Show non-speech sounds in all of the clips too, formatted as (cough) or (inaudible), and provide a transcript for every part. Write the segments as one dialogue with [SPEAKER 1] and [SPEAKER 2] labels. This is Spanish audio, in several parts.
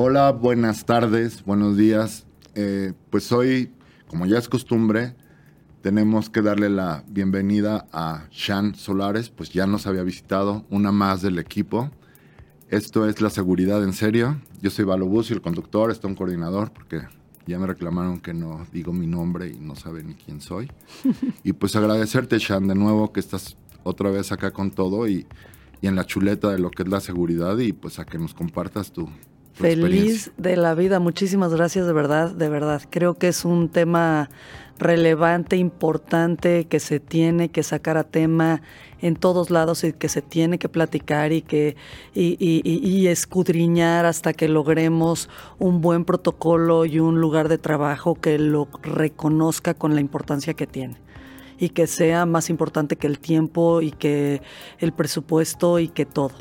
[SPEAKER 1] Hola, buenas tardes, buenos días. Eh, pues hoy, como ya es costumbre, tenemos que darle la bienvenida a Shan Solares, pues ya nos había visitado, una más del equipo. Esto es la seguridad en serio. Yo soy Valo y el conductor, está un coordinador, porque ya me reclamaron que no digo mi nombre y no saben ni quién soy. (laughs) y pues agradecerte, Shan, de nuevo que estás otra vez acá con todo y, y en la chuleta de lo que es la seguridad y pues a que nos compartas tu,
[SPEAKER 2] Feliz de la vida, muchísimas gracias de verdad, de verdad. Creo que es un tema relevante, importante, que se tiene que sacar a tema en todos lados y que se tiene que platicar y que y, y, escudriñar hasta que logremos un buen protocolo y un lugar de trabajo que lo reconozca con la importancia que tiene y que sea más importante que el tiempo y que el presupuesto y que todo.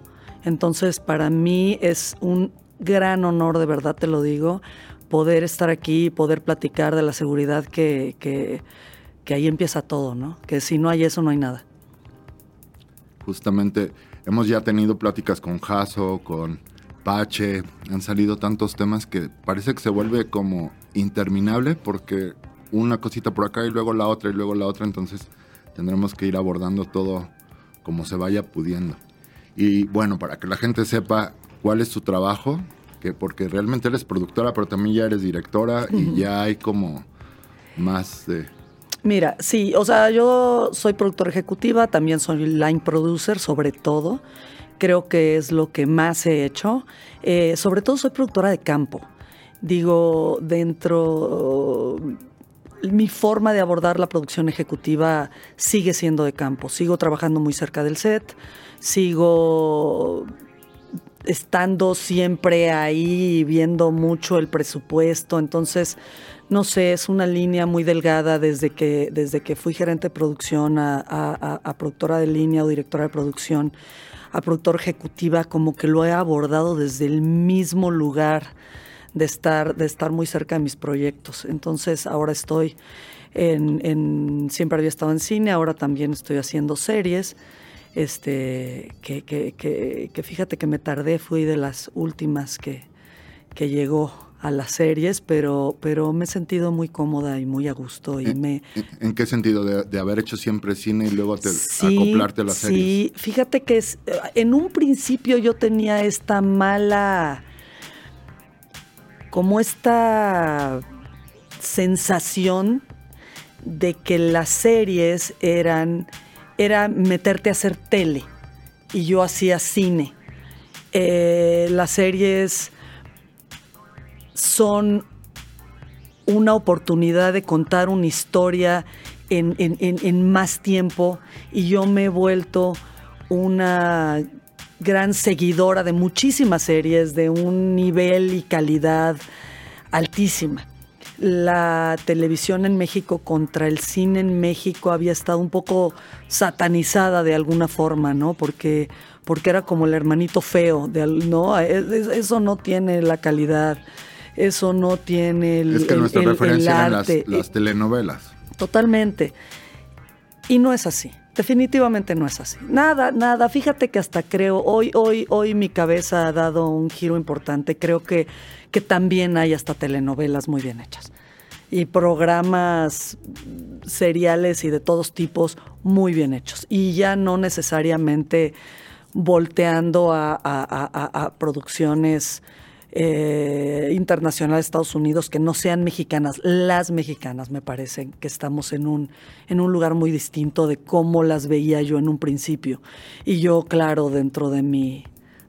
[SPEAKER 2] Entonces, para mí es un gran honor, de verdad te lo digo, poder estar aquí y poder platicar de la seguridad que, que, ahí empieza todo, ¿no? Que si no hay eso, no hay nada.
[SPEAKER 1] Justamente, hemos ya tenido pláticas con Jaso, con Pache, han salido tantos temas que parece que se vuelve como interminable porque una cosita por acá y luego la otra y luego la otra, entonces tendremos que ir abordando todo como se vaya pudiendo. Y bueno, para que la gente sepa cuál es tu trabajo, que porque realmente eres productora, pero también ya eres directora y ya hay como más de...
[SPEAKER 2] Mira, sí, o sea, yo soy productora ejecutiva, también soy line producer, sobre todo. Creo que es lo que más he hecho. Eh, sobre todo soy productora de campo. Digo, dentro mi forma de abordar la producción ejecutiva sigue siendo de campo. Sigo trabajando muy cerca del set, sigo estando siempre ahí, viendo mucho el presupuesto. Entonces, no sé, es una línea muy delgada desde que, desde que fui gerente de producción a, productora de línea o directora de producción, a productora ejecutiva, como que lo he abordado desde el mismo lugar de estar, de estar muy cerca de mis proyectos. Entonces, ahora estoy en siempre había estado en cine, ahora también estoy haciendo series este, que, que, que, fíjate que me tardé, fui de las últimas que, que llegó a las series, pero, pero me he sentido muy cómoda y muy a gusto. Y
[SPEAKER 1] ¿En,
[SPEAKER 2] me,
[SPEAKER 1] ¿En qué sentido? De, haber hecho siempre cine y luego te, acoplarte a las series?
[SPEAKER 2] Sí, fíjate que es, en un principio yo tenía esta mala, como esta sensación de que las series eran era meterte a hacer tele. Y yo hacía cine. Eh, las series son una oportunidad de contar una historia en, más tiempo. Y yo me he vuelto una gran seguidora de muchísimas series de un nivel y calidad altísima la televisión en México contra el cine en México había estado un poco satanizada de alguna forma, ¿no? Porque, porque era como el hermanito feo, de, ¿no? Eso no tiene la calidad, eso no tiene el.
[SPEAKER 1] Es que nuestra referencia eran las telenovelas.
[SPEAKER 2] Totalmente. Y no es así. Definitivamente no es así. Nada, nada. Fíjate que hasta creo, hoy, hoy, hoy mi cabeza ha dado un giro importante. Creo que, que también hay hasta telenovelas muy bien hechas. Y programas seriales y de todos tipos muy bien hechos. Y ya no necesariamente volteando a, a producciones eh, internacional de Estados Unidos que no sean mexicanas, las mexicanas me parecen que estamos en un, en un lugar muy distinto de cómo las veía yo en un principio. Y yo, claro, dentro de mi,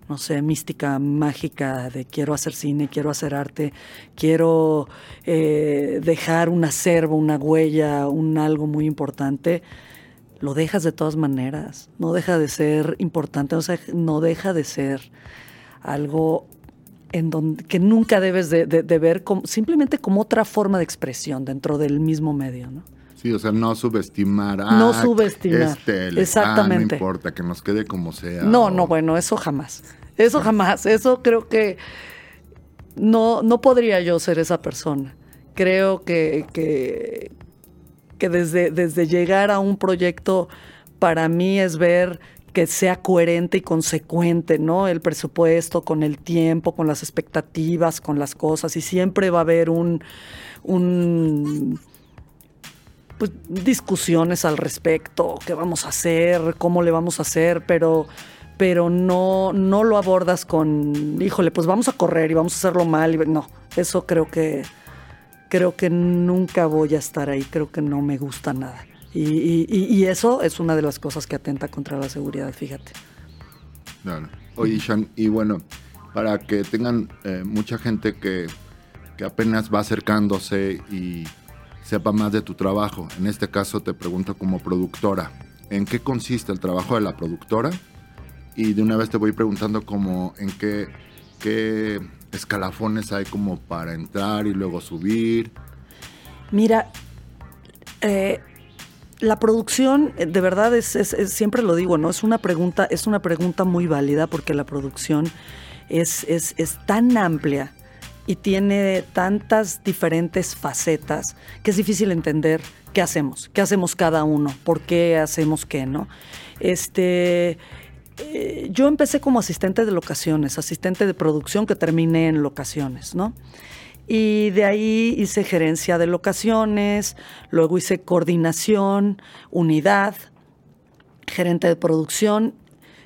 [SPEAKER 2] no sé, mística mágica de quiero hacer cine, quiero hacer arte, quiero eh, dejar un acervo, una huella, un algo muy importante, lo dejas de todas maneras. No deja de ser importante, no deja de ser algo en donde, que nunca debes de, ver como, simplemente como otra forma de expresión dentro del mismo medio, ¿no?
[SPEAKER 1] Sí, o sea, no subestimar.
[SPEAKER 2] no subestimar. Exactamente.
[SPEAKER 1] no importa, que nos quede como sea.
[SPEAKER 2] No, no, bueno, eso jamás. Eso jamás. Eso creo que no, no podría yo ser esa persona. Creo que, que, que desde, desde llegar a un proyecto, para mí es ver que sea coherente y consecuente, ¿no? El presupuesto con el tiempo, con las expectativas, con las cosas, y siempre va a haber un, un pues, discusiones al respecto, qué vamos a hacer, cómo le vamos a hacer, pero pero no, no lo abordas con, híjole, pues vamos a correr y vamos a hacerlo mal. No, eso creo que, creo que nunca voy a estar ahí, creo que no me gusta nada. Y, eso es una de las cosas que atenta contra la seguridad, fíjate.
[SPEAKER 1] Claro. Oye, Sean, y bueno, para que tengan eh, mucha gente que, que apenas va acercándose y sepa más de tu trabajo, en este caso te pregunto como productora, ¿en qué consiste el trabajo de la productora? Y de una vez te voy preguntando como en qué, qué escalafones hay como para entrar y luego subir.
[SPEAKER 2] Mira, eh, la producción, eh, de verdad, es, siempre lo digo, ¿no? Es una pregunta, es una pregunta muy válida porque la producción es, es, tan amplia y tiene tantas diferentes facetas que es difícil entender qué hacemos, qué hacemos cada uno, por qué hacemos qué, ¿no? Este. Eh, yo empecé como asistente de locaciones, asistente de producción que terminé en locaciones, ¿no? Y de ahí hice gerencia de locaciones, luego hice coordinación, unidad, gerente de producción,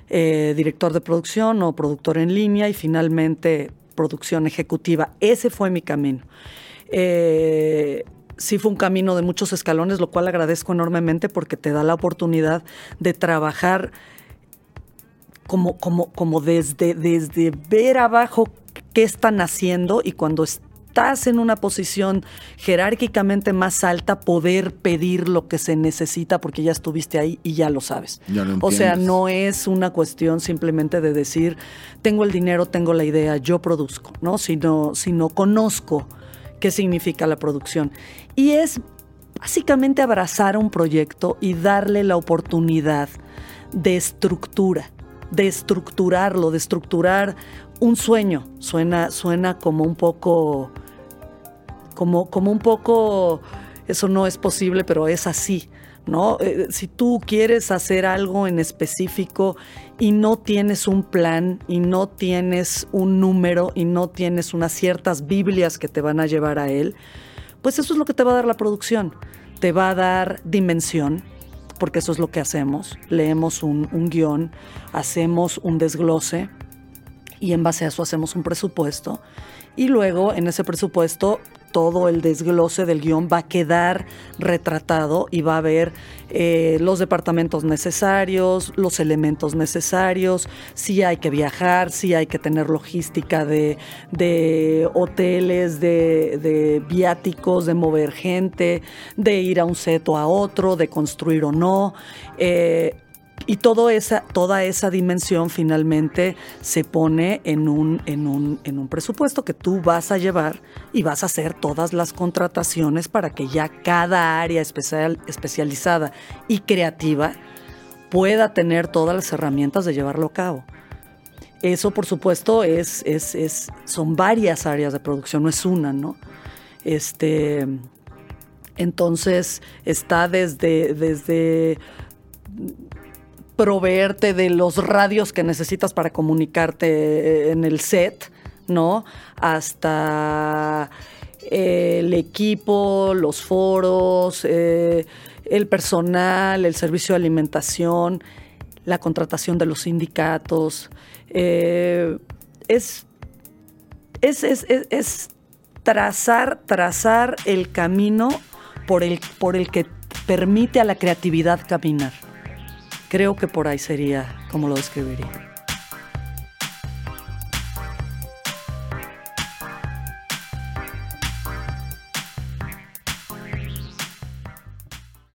[SPEAKER 2] eh, director de producción o productor en línea y finalmente producción ejecutiva. Ese fue mi camino. Eh, sí fue un camino de muchos escalones, lo cual agradezco enormemente porque te da la oportunidad de trabajar como, como, como desde, desde ver abajo qué están haciendo y cuando estás en una posición jerárquicamente más alta, poder pedir lo que se necesita porque ya estuviste ahí y ya lo sabes. o sea, no es una cuestión simplemente de decir, tengo el dinero, tengo la idea, yo produzco, ¿no? Sino, sino conozco qué significa la producción. Y es básicamente abrazar un proyecto y darle la oportunidad de estructura, de estructurarlo, de estructurar un sueño. Suena, suena como un poco como, como un poco, eso no es posible, pero es así. ¿no? Eh, si tú quieres hacer algo en específico y no tienes un plan y no tienes un número y no tienes unas ciertas Biblias que te van a llevar a él, pues eso es lo que te va a dar la producción. Te va a dar dimensión, porque eso es lo que hacemos. Leemos un, guion, hacemos un desglose y en base a eso hacemos un presupuesto. Y luego en ese presupuesto todo el desglose del guion va a quedar retratado y va a haber eh, los departamentos necesarios, los elementos necesarios, si hay que viajar, si hay que tener logística de, hoteles, de, viáticos, de mover gente, de ir a un set o a otro, de construir o no. Eh, y esa, toda esa dimensión finalmente se pone en un, en, un, en un presupuesto que tú vas a llevar y vas a hacer todas las contrataciones para que ya cada área especial, especializada y creativa pueda tener todas las herramientas de llevarlo a cabo. Eso, por supuesto, es, es, es, son varias áreas de producción, no es una, ¿no? Este, entonces, está desde, desde proveerte de los radios que necesitas para comunicarte eh, en el set, ¿no? Hasta eh, el equipo, los foros, eh, el personal, el servicio de alimentación, la contratación de los sindicatos. es, es, es, es, trazar, trazar el camino por el, por el que permite a la creatividad caminar. Creo que por ahí sería como lo describiría.